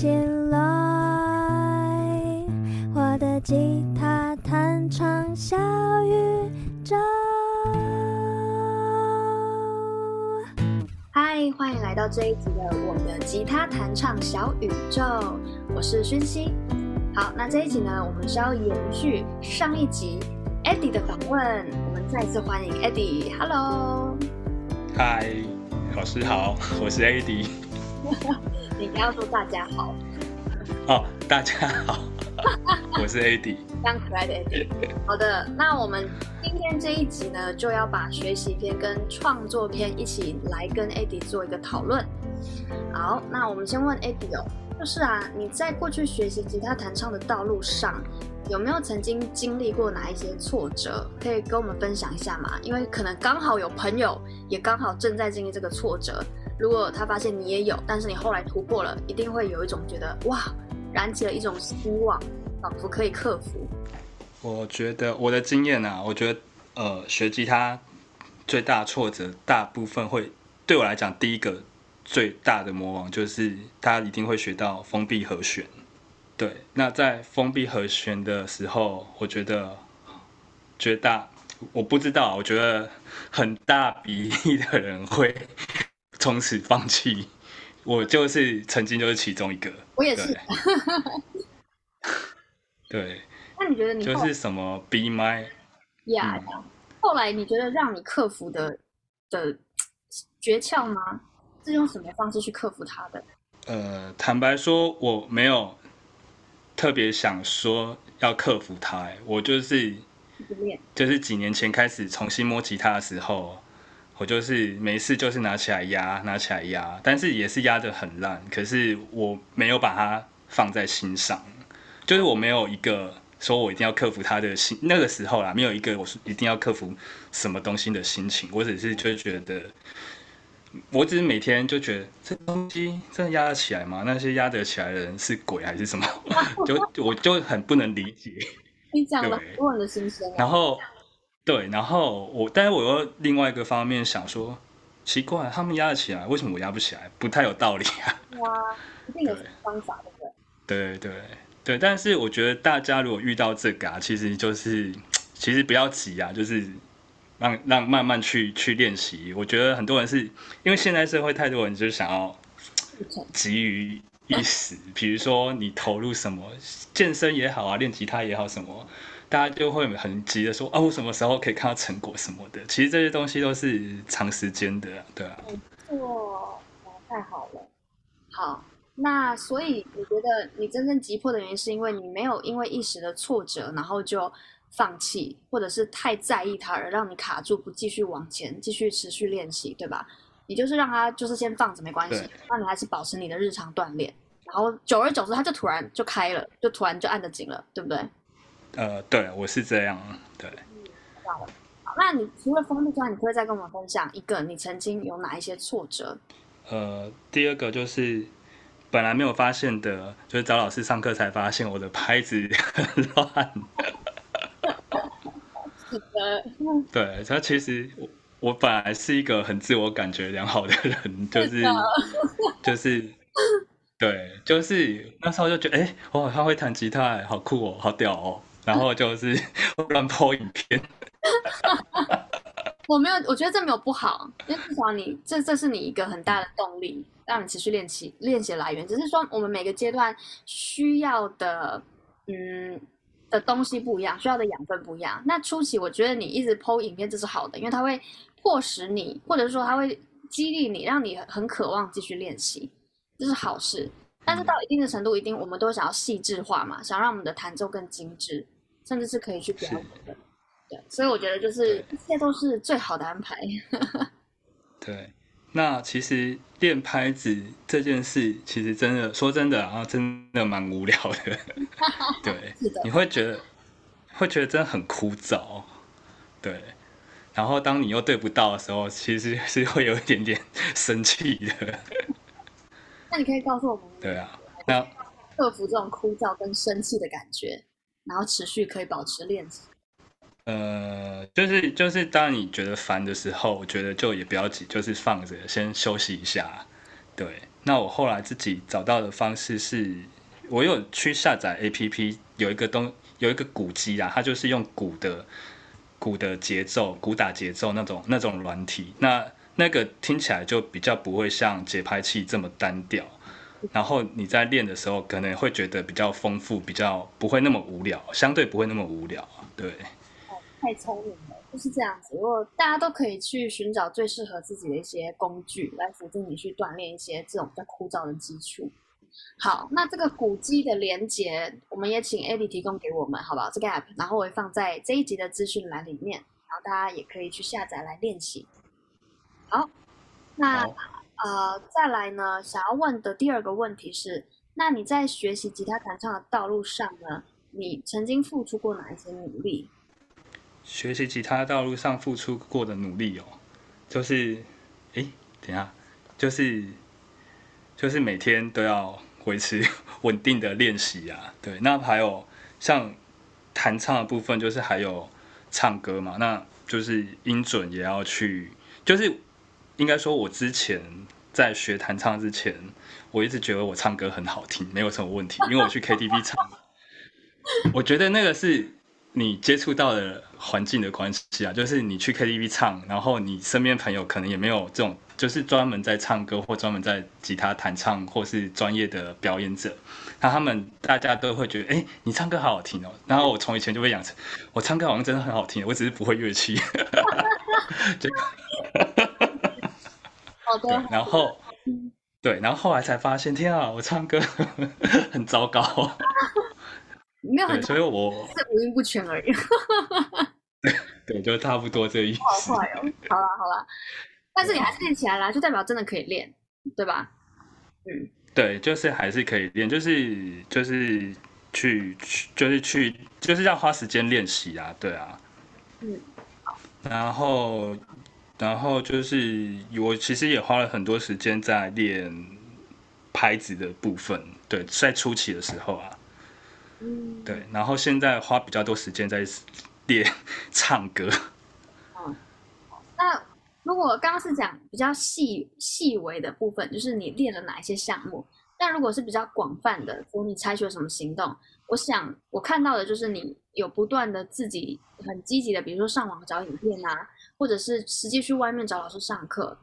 起来，我的吉他弹唱小宇宙。嗨，欢迎来到这一集的我的吉他弹唱小宇宙，我是薰希。好，那这一集呢，我们是要延续上一集 Eddie 的访问，我们再次欢迎 Eddie。Hello，嗨，老师好，我是 Eddie。你不要说大家好哦，大家好，我是 Eddie，非常可爱的 Eddie。好的，那我们今天这一集呢，就要把学习篇跟创作篇一起来跟 Eddie 做一个讨论。好，那我们先问 Eddie 哦。就是啊，你在过去学习吉他弹唱的道路上，有没有曾经经历过哪一些挫折？可以跟我们分享一下吗？因为可能刚好有朋友也刚好正在经历这个挫折。如果他发现你也有，但是你后来突破了，一定会有一种觉得哇，燃起了一种希望，仿佛可以克服。我觉得我的经验啊，我觉得呃，学吉他最大挫折，大部分会对我来讲，第一个。最大的魔王就是大家一定会学到封闭和弦，对。那在封闭和弦的时候，我觉得绝大，我不知道，我觉得很大比例的人会从此放弃。我就是曾经就是其中一个，我也是。对。对那你觉得你就是什么 B my 呀？后来你觉得让你克服的的诀窍吗？是用什么方式去克服它的？呃，坦白说，我没有特别想说要克服它。我就是就是几年前开始重新摸吉他的时候，我就是没事就是拿起来压，拿起来压，但是也是压得很烂。可是我没有把它放在心上，就是我没有一个说我一定要克服他的心。那个时候啦，没有一个我说一定要克服什么东西的心情。我只是就觉得。我只是每天就觉得这东西真的压得起来吗？那些压得起来的人是鬼还是什么？就我就很不能理解。你讲了很的心声。然后，对，然后我，但是我又另外一个方面想说，奇怪，他们压得起来，为什么我压不起来？不太有道理啊。哇，一定有方法，对不对？对对对，但是我觉得大家如果遇到这个啊，其实就是其实不要急啊，就是。让让慢慢去去练习，我觉得很多人是因为现在社会太多人就是想要急于一时，比如说你投入什么健身也好啊，练吉他也好什么，大家就会很急的说啊，我什么时候可以看到成果什么的。其实这些东西都是长时间的，对啊。没错，太好了。好，那所以你觉得你真正急迫的原因，是因为你没有因为一时的挫折，然后就。放弃，或者是太在意它而让你卡住，不继续往前，继续持续练习，对吧？你就是让它就是先放着没关系，那你还是保持你的日常锻炼，然后久而久之，它就突然就开了，就突然就按得紧了，对不对？呃，对，我是这样，对。嗯，好，那你除了封闭之外，你可以再跟我们分享一个你曾经有哪一些挫折？呃，第二个就是本来没有发现的，就是找老师上课才发现我的拍子很乱。对，他其实我我本来是一个很自我感觉良好的人，就是就是对，就是那时候就觉得，哎，我好像会弹吉他，好酷哦，好屌哦，然后就是 乱 po 影片。我没有，我觉得这没有不好，因为至少你这这是你一个很大的动力，让你持续练习练习的来源。只是说我们每个阶段需要的，嗯。的东西不一样，需要的养分不一样。那初期我觉得你一直 po 影片，这是好的，因为它会迫使你，或者是说它会激励你，让你很渴望继续练习，这是好事。但是到一定的程度，一定我们都想要细致化嘛，想让我们的弹奏更精致，甚至是可以去表演的。对，所以我觉得就是一切都是最好的安排。对。那其实练拍子这件事，其实真的说真的啊，真的蛮无聊的。对，你会觉得会觉得真的很枯燥。对，然后当你又对不到的时候，其实是 会有一点点生气的。那你可以告诉我们，对啊，那克服这种枯燥跟生气的感觉，然后持续可以保持练习。呃，就是就是，当你觉得烦的时候，我觉得就也不要急，就是放着，先休息一下。对，那我后来自己找到的方式是，我有去下载 APP，有一个东有一个鼓机啊，它就是用鼓的鼓的节奏、鼓打节奏那种那种软体，那那个听起来就比较不会像节拍器这么单调，然后你在练的时候可能会觉得比较丰富，比较不会那么无聊，相对不会那么无聊，对。太聪明了，就是这样子。如果大家都可以去寻找最适合自己的一些工具，来辅助你去锻炼一些这种比较枯燥的基础。好，那这个古迹的连接，我们也请 Eddie 提供给我们，好不好？这个 App，然后我会放在这一集的资讯栏里面，然后大家也可以去下载来练习。好，那好呃，再来呢，想要问的第二个问题是，那你在学习吉他弹唱的道路上呢，你曾经付出过哪一些努力？学习吉他道路上付出过的努力哦，就是，哎，等下，就是，就是每天都要维持 稳定的练习啊。对，那还有像弹唱的部分，就是还有唱歌嘛，那就是音准也要去，就是应该说，我之前在学弹唱之前，我一直觉得我唱歌很好听，没有什么问题，因为我去 KTV 唱，我觉得那个是。你接触到的环境的关系啊，就是你去 KTV 唱，然后你身边朋友可能也没有这种，就是专门在唱歌或专门在吉他弹唱或是专业的表演者，那他们大家都会觉得，哎，你唱歌好好听哦。然后我从以前就会养成，我唱歌好像真的很好听，我只是不会乐器。好的。然后，对，然后后来才发现，天啊，我唱歌 很糟糕。没有很，所以我是五音不全而已。对，就差不多这意思。好快哦！好啦好啦，但是你还是练起来啦，就代表真的可以练，对吧？嗯，对，就是还是可以练，就是就是去去就是去就是要花时间练习啊，对啊。嗯。然后然后就是我其实也花了很多时间在练拍子的部分，对，在初期的时候啊。嗯，对，然后现在花比较多时间在练 唱歌。嗯，那如果刚刚是讲比较细细微的部分，就是你练了哪一些项目？但如果是比较广泛的，说你采取了什么行动？我想我看到的就是你有不断的自己很积极的，比如说上网找影片啊，或者是实际去外面找老师上课，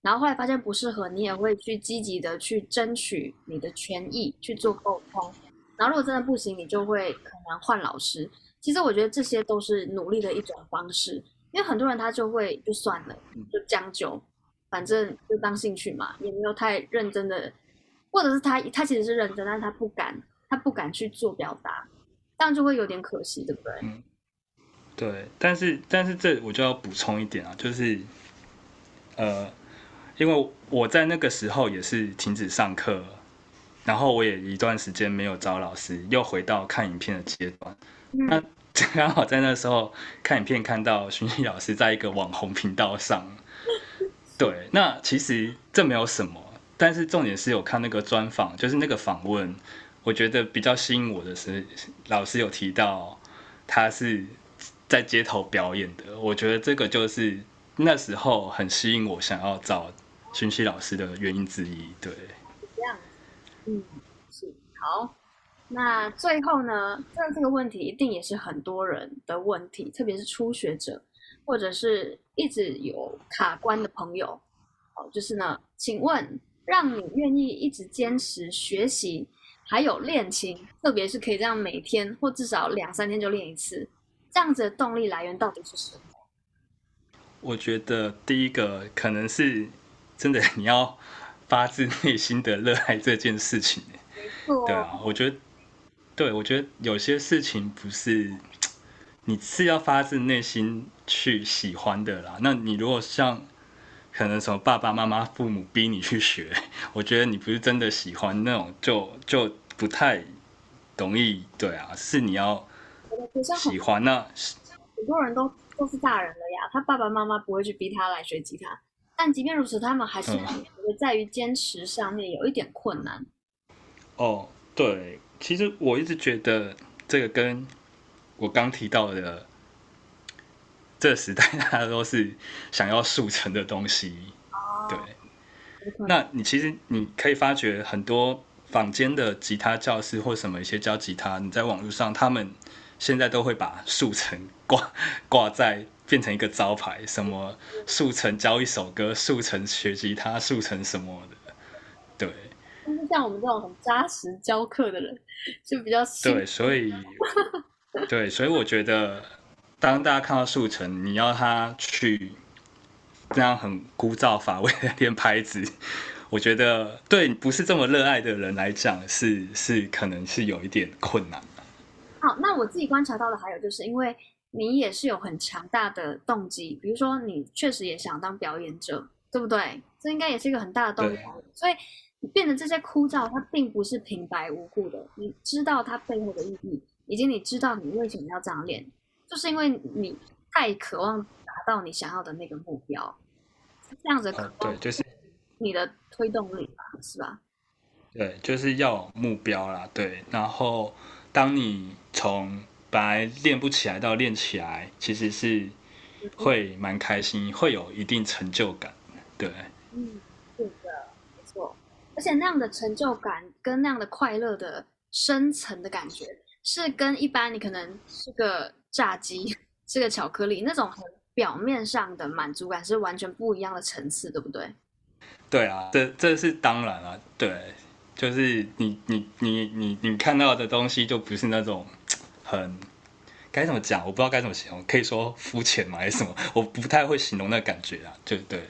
然后后来发现不适合，你也会去积极的去争取你的权益，去做沟通。然后如果真的不行，你就会可能换老师。其实我觉得这些都是努力的一种方式，因为很多人他就会就算了，就将就，反正就当兴趣嘛，也没有太认真的，或者是他他其实是认真，但是他不敢，他不敢去做表达，这样就会有点可惜，对不对？嗯，对。但是但是这我就要补充一点啊，就是，呃，因为我在那个时候也是停止上课。然后我也一段时间没有找老师，又回到看影片的阶段。嗯、那 刚好在那时候看影片，看到薰希老师在一个网红频道上。对，那其实这没有什么，但是重点是有看那个专访，就是那个访问，我觉得比较吸引我的是，老师有提到他是在街头表演的。我觉得这个就是那时候很吸引我想要找薰希老师的原因之一。对。这样嗯，是好。那最后呢，这这个问题一定也是很多人的问题，特别是初学者或者是一直有卡关的朋友。哦，就是呢，请问，让你愿意一直坚持学习，还有练琴，特别是可以这样每天或至少两三天就练一次，这样子的动力来源到底是什么？我觉得第一个可能是真的，你要。发自内心的热爱这件事情，对啊，我觉得，对，我觉得有些事情不是你是要发自内心去喜欢的啦。那你如果像可能什么爸爸妈妈、父母逼你去学，我觉得你不是真的喜欢那种，就就不太容易。对啊，是你要喜欢。呢很多人都都是大人了呀，他爸爸妈妈不会去逼他来学吉他。但即便如此，他们还是在于坚持上面有一点困难。嗯。哦，对，其实我一直觉得这个跟我刚提到的这个时代，大家都是想要速成的东西。哦，对，那你其实你可以发觉很多坊间的吉他教师或什么一些教吉他，你在网络上，他们现在都会把速成挂挂在变成一个招牌，什么速成教一首歌，速成学吉他，速成什么的，对。但是像我们这种很扎实教课的人，就比较对，所以对，所以我觉得，当大家看到速成，你要他去。这样很枯燥乏味的练拍子，我觉得对不是这么热爱的人来讲，是是可能是有一点困难。好，那我自己观察到的还有就是，因为你也是有很强大的动机，比如说你确实也想当表演者，对不对？这应该也是一个很大的动力。所以变得这些枯燥，它并不是平白无故的。你知道它背后的意义，以及你知道你为什么要这样练，就是因为你太渴望达。到你想要的那个目标，这样子可能对，就是你的推动力吧，是吧？对，就是要有目标啦。对，然后当你从本来练不起来到练起来，其实是会蛮开心，会有一定成就感。对，嗯，是的，没错。而且那样的成就感跟那样的快乐的深层的感觉，是跟一般你可能是个炸鸡、是个巧克力那种很。表面上的满足感是完全不一样的层次，对不对？对啊，这这是当然啊，对，就是你你你你你看到的东西就不是那种很该怎么讲，我不知道该怎么形容，可以说肤浅吗？还是什么？我不太会形容那感觉啊，就对，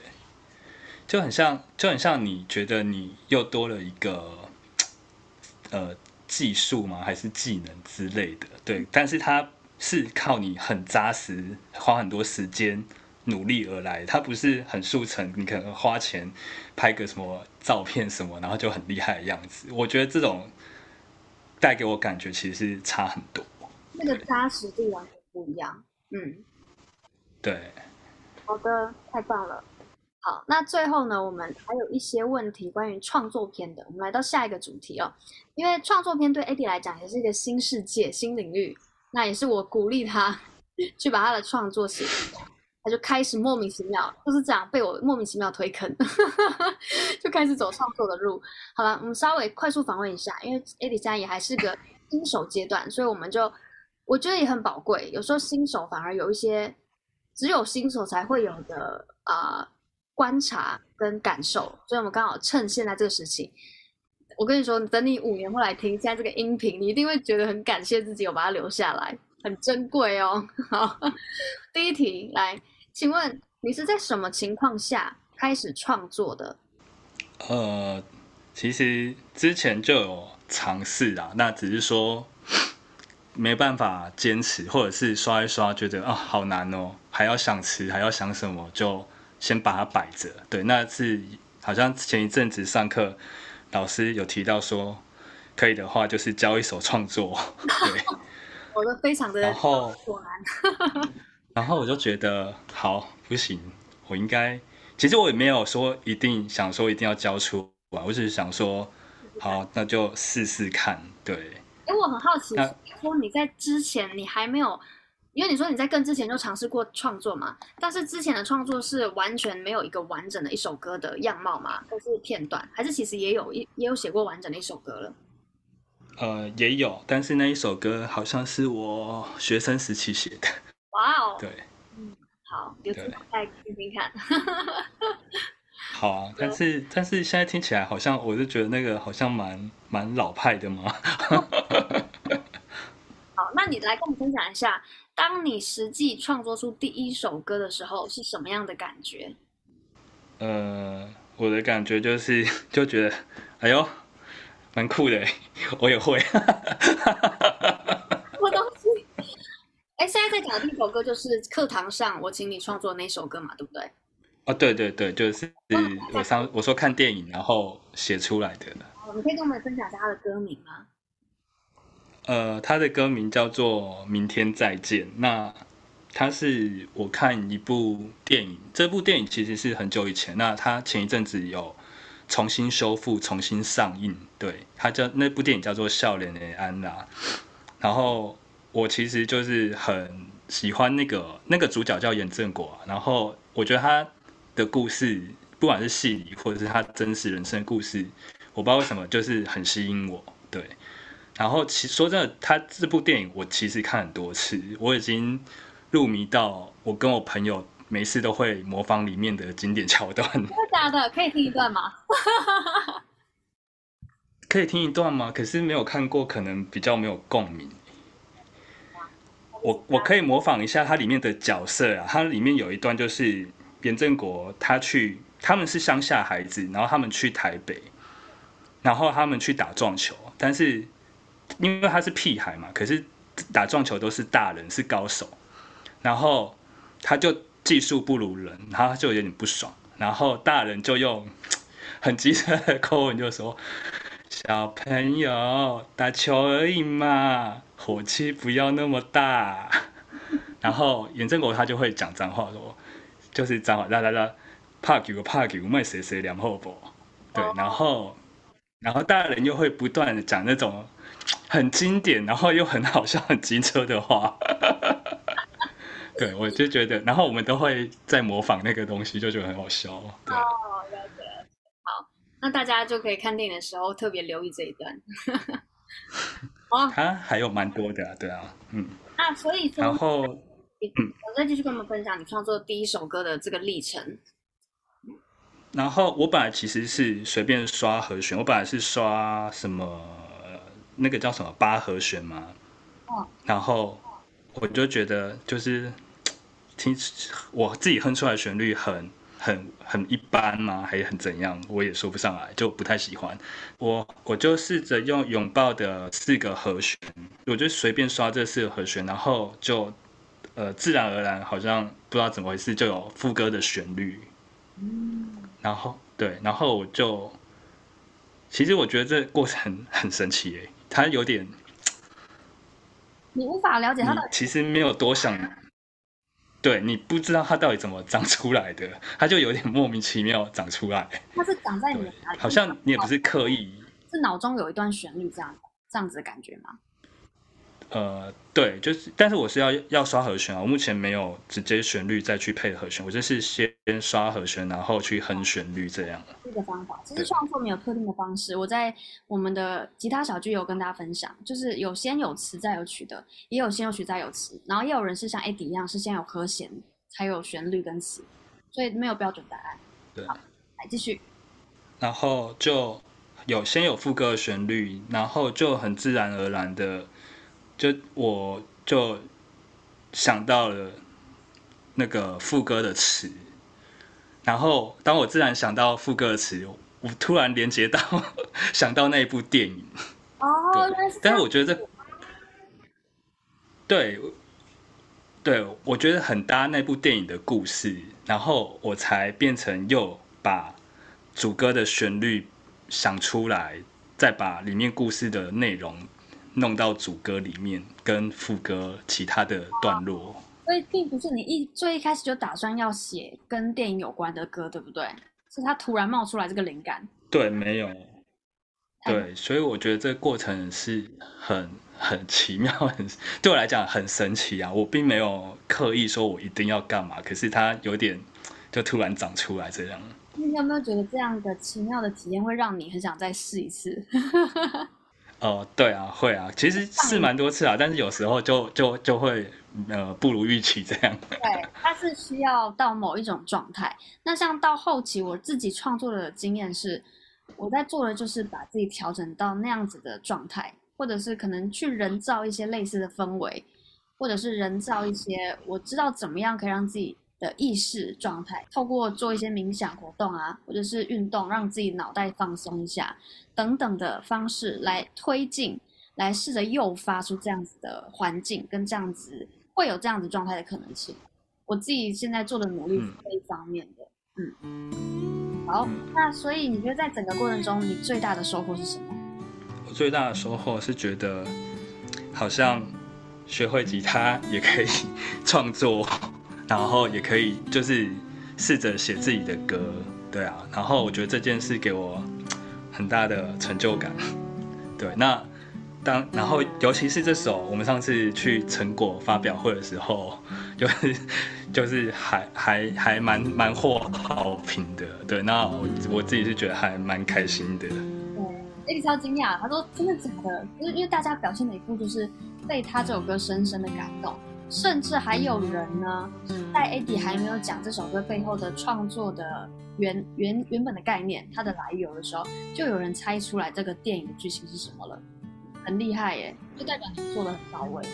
就很像就很像你觉得你又多了一个呃技术吗？还是技能之类的？对，但是它。是靠你很扎实，花很多时间努力而来，它不是很速成。你可能花钱拍个什么照片什么，然后就很厉害的样子。我觉得这种带给我感觉其实是差很多。那个扎实度完全不一样。嗯，对。好的，太棒了。好，那最后呢，我们还有一些问题关于创作片的。我们来到下一个主题哦，因为创作片对 Eddie 来讲也是一个新世界、新领域。那也是我鼓励他 去把他的创作写出来，就开始莫名其妙就是这样被我莫名其妙推坑，就开始走创作的路。好了，我们稍微快速访问一下，因为 AD3 也还是个新手阶段，所以我们就我觉得也很宝贵。有时候新手反而有一些只有新手才会有的啊、观察跟感受，所以我们刚好趁现在这个时期。我跟你说，等你五年后来听现在这个音频，你一定会觉得很感谢自己有把它留下来，很珍贵哦。好，第一题来，请问你是在什么情况下开始创作的？呃，其实之前就有尝试啊，那只是说没办法坚持，或者是刷一刷觉得啊好难哦，还要想词，还要想什么，就先把它摆着。对，那是好像前一阵子上课。老师有提到说，可以的话就是教一首创作，对，我都非常的然后然后我就觉得好不行，我应该，其实我也没有说一定想说一定要交出来，我只是想说，好，那就试试看，对。哎，我很好奇，说你在之前你还没有。因为你说你在更之前就尝试过创作嘛，但是之前的创作是完全没有一个完整的一首歌的样貌嘛，都是片段，还是其实也有一也有写过完整的一首歌了？呃，也有，但是那一首歌好像是我学生时期写的。哇哦！对，嗯，好，有机会再听听看。好啊，但是但是现在听起来好像，我就觉得那个好像蛮蛮老派的嘛。好，那你来跟我们分享一下。当你实际创作出第一首歌的时候，是什么样的感觉？呃，我的感觉就是 就觉得，哎呦，蛮酷的，我也会。哎，现在在讲的第一首歌就是课堂上我请你创作的那首歌嘛，对不对？啊，对对对，就是我上我说看电影然后写出来的。哦，你可以跟我们分享一下它的歌名吗？呃，他的歌名叫做《明天再见》。那他是我看一部电影，这部电影其实是很久以前。那他前一阵子有重新修复、重新上映。对，他叫那部电影叫做《笑脸的安娜》。然后我其实就是很喜欢那个那个主角叫严正国。然后我觉得他的故事不管是戏里或者是他真实人生的故事，我不知道为什么就是很吸引我。对，然后其实说真的，他这部电影我其实看很多次，我已经入迷到我跟我朋友每次都会模仿里面的经典桥段。真的假的？可以听一段吗？可以听一段吗？可是没有看过，可能比较没有共鸣。我我可以模仿一下它里面的角色啊，它里面有一段就是严正国他去，他们是乡下孩子，然后他们去台北，然后他们去打撞球，但是因为他是屁孩嘛，可是打撞球都是大人，是高手，然后他就技术不如人，然后他就有点不爽，然后大人就用很机车的 口吻就说。小朋友打球而已嘛，火气不要那么大。然后严正国他就会讲脏话说，就是脏话，啦啦啦，怕球怕球，卖谁谁两后不？对，然后然后大人又会不断的讲那种很经典，然后又很好笑、很机车的话。对，我就觉得，然后我们都会在模仿那个东西，就觉得很好笑。对。那大家就可以看电影的时候特别留意这一段。哦，他还有蛮多的啊，对啊，嗯。那所以说，然后，我再继续跟我们分享你创作第一首歌的这个历程。然后我本来其实是随便刷和弦，我本来是刷什么那个叫什么八和弦嘛。哦。然后我就觉得就是 听我自己哼出来的旋律很。很很一般吗？还是很怎样？我也说不上来，就不太喜欢。我我就试着用拥抱的四个和弦，我就随便刷这四个和弦，然后就呃自然而然，好像不知道怎么回事，就有副歌的旋律。嗯，然后对，然后我就其实我觉得这过程很神奇诶，它有点你无法了解它的，其实没有多想。对，你不知道它到底怎么长出来的，它就有点莫名其妙长出来。它是长在你哪里？好像你也不是刻意，是脑中有一段旋律这样这样子的感觉吗？呃，对，就是，但是我是要要刷和弦啊，我目前没有直接旋律再去配和弦，我就是先刷和弦，然后去哼旋律这样。这个方法其实创作没有特定的方式，我在我们的吉他小聚有跟大家分享，就是有先有词再有曲的，也有先有曲再有词，然后也有人是像 Eddie 一样是先有和弦才有旋律跟词，所以没有标准答案。对，好，来继续。然后就有先有副歌的旋律，然后就很自然而然的。就我就想到了那个副歌的词，然后当我自然想到副歌的词，我突然连接到 想到那一部电影。哦，但是我觉得这，对，对，我觉得很搭那部电影的故事，然后我才变成又把主歌的旋律想出来，再把里面故事的内容。弄到主歌里面，跟副歌其他的段落，所以并不是你一最一开始就打算要写跟电影有关的歌，对不对？是他突然冒出来这个灵感？对，没有，对，所以我觉得这个过程是很很奇妙，很对我来讲很神奇啊！我并没有刻意说我一定要干嘛，可是它有点就突然长出来这样。你有没有觉得这样的奇妙的体验会让你很想再试一次？哦，对啊，会啊，其实是蛮多次啊，但是有时候就就就会呃不如预期这样。对，它是需要到某一种状态。那像到后期我自己创作的经验是，我在做的就是把自己调整到那样子的状态，或者是可能去人造一些类似的氛围，或者是人造一些我知道怎么样可以让自己的意识状态，透过做一些冥想活动啊，或者是运动，让自己脑袋放松一下，等等的方式来推进，来试着诱发出这样子的环境，跟这样子会有这样子状态的可能性。我自己现在做的努力是这一方面的，嗯，好，那所以你觉得在整个过程中，你最大的收获是什么？我最大的收获是觉得，好像学会吉他也可以 创作。然后也可以就是试着写自己的歌，对啊。然后我觉得这件事给我很大的成就感，对。那当然后尤其是这首，我们上次去成果发表会的时候，就是就是还还还蛮蛮获好评的，对，那我我自己是觉得还蛮开心的。对，艾迪超惊讶，他说真的假的？因为因为大家表现的一副就是被他这首歌深深的感动。甚至还有人呢，在 Eddie 还没有讲这首歌背后的创作的原原原本的概念，它的来由的时候，就有人猜出来这个电影的剧情是什么了，很厉害耶，就代表你做的很到位。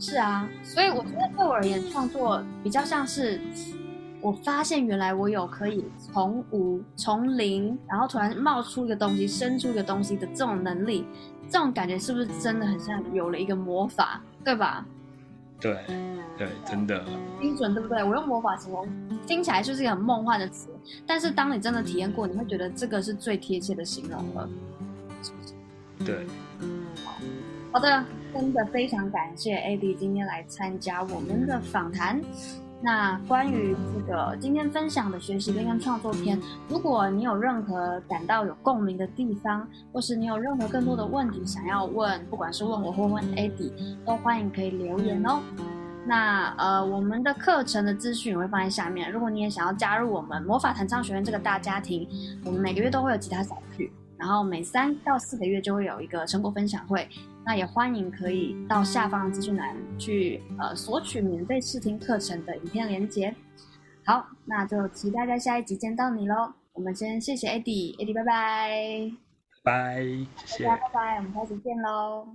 是啊，所以我觉得对我而言，创作比较像是我发现原来我有可以从无从零，然后突然冒出一个东西，生出一个东西的这种能力，这种感觉是不是真的很像有了一个魔法，对吧？对，对，真的精准，对不对？我用魔法形容，听起来就是一个很梦幻的词，但是当你真的体验过，你会觉得这个是最贴切的形容了。对，好，好的，真的非常感谢 Eddie 今天来参加我们的访谈。那关于这个今天分享的学习跟创作篇，如果你有任何感到有共鸣的地方，或是你有任何更多的问题想要问，不管是问我或问 Eddie，都欢迎可以留言哦。那呃，我们的课程的资讯会放在下面。如果你也想要加入我们魔法弹唱学院这个大家庭，我们每个月都会有吉他小聚。然后每三到四个月就会有一个成果分享会，那也欢迎可以到下方的资讯栏去呃索取免费试听课程的影片连接。好，那就期待在下一集见到你喽。我们先谢谢 Eddie，Eddie 拜拜，拜，谢谢，大家拜拜，我们下次见喽。